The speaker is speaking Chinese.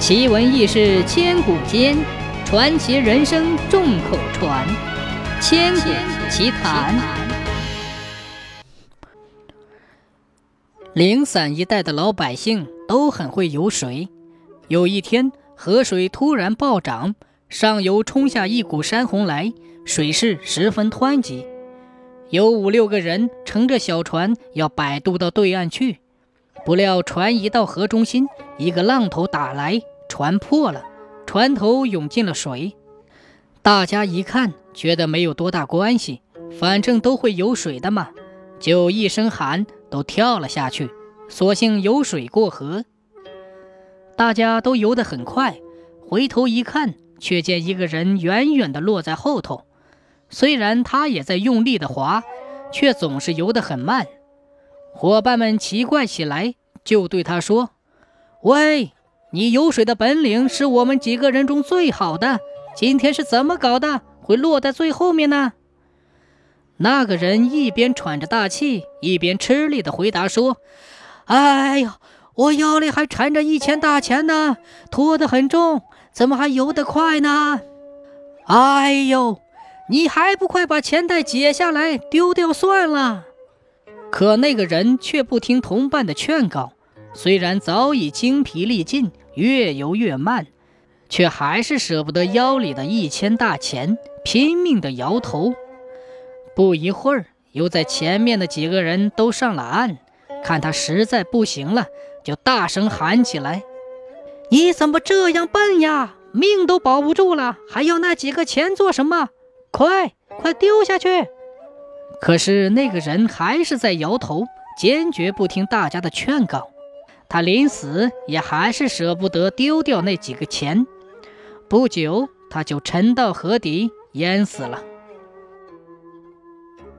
奇闻异事千古间，传奇人生众口传。千古奇谈。零散一带的老百姓都很会游水。有一天，河水突然暴涨，上游冲下一股山洪来，水势十分湍急。有五六个人乘着小船要摆渡到对岸去，不料船一到河中心，一个浪头打来。船破了，船头涌进了水。大家一看，觉得没有多大关系，反正都会游水的嘛，就一声喊，都跳了下去，索性游水过河。大家都游得很快，回头一看，却见一个人远远地落在后头。虽然他也在用力地划，却总是游得很慢。伙伴们奇怪起来，就对他说：“喂！”你游水的本领是我们几个人中最好的，今天是怎么搞的，会落在最后面呢？那个人一边喘着大气，一边吃力地回答说：“哎呀，我腰里还缠着一钱大钱呢，拖得很重，怎么还游得快呢？哎呦，你还不快把钱袋解下来丢掉算了！”可那个人却不听同伴的劝告，虽然早已精疲力尽。越游越慢，却还是舍不得腰里的一千大钱，拼命地摇头。不一会儿，游在前面的几个人都上了岸，看他实在不行了，就大声喊起来：“你怎么这样笨呀？命都保不住了，还要那几个钱做什么？快快丢下去！”可是那个人还是在摇头，坚决不听大家的劝告。他临死也还是舍不得丢掉那几个钱，不久他就沉到河底淹死了。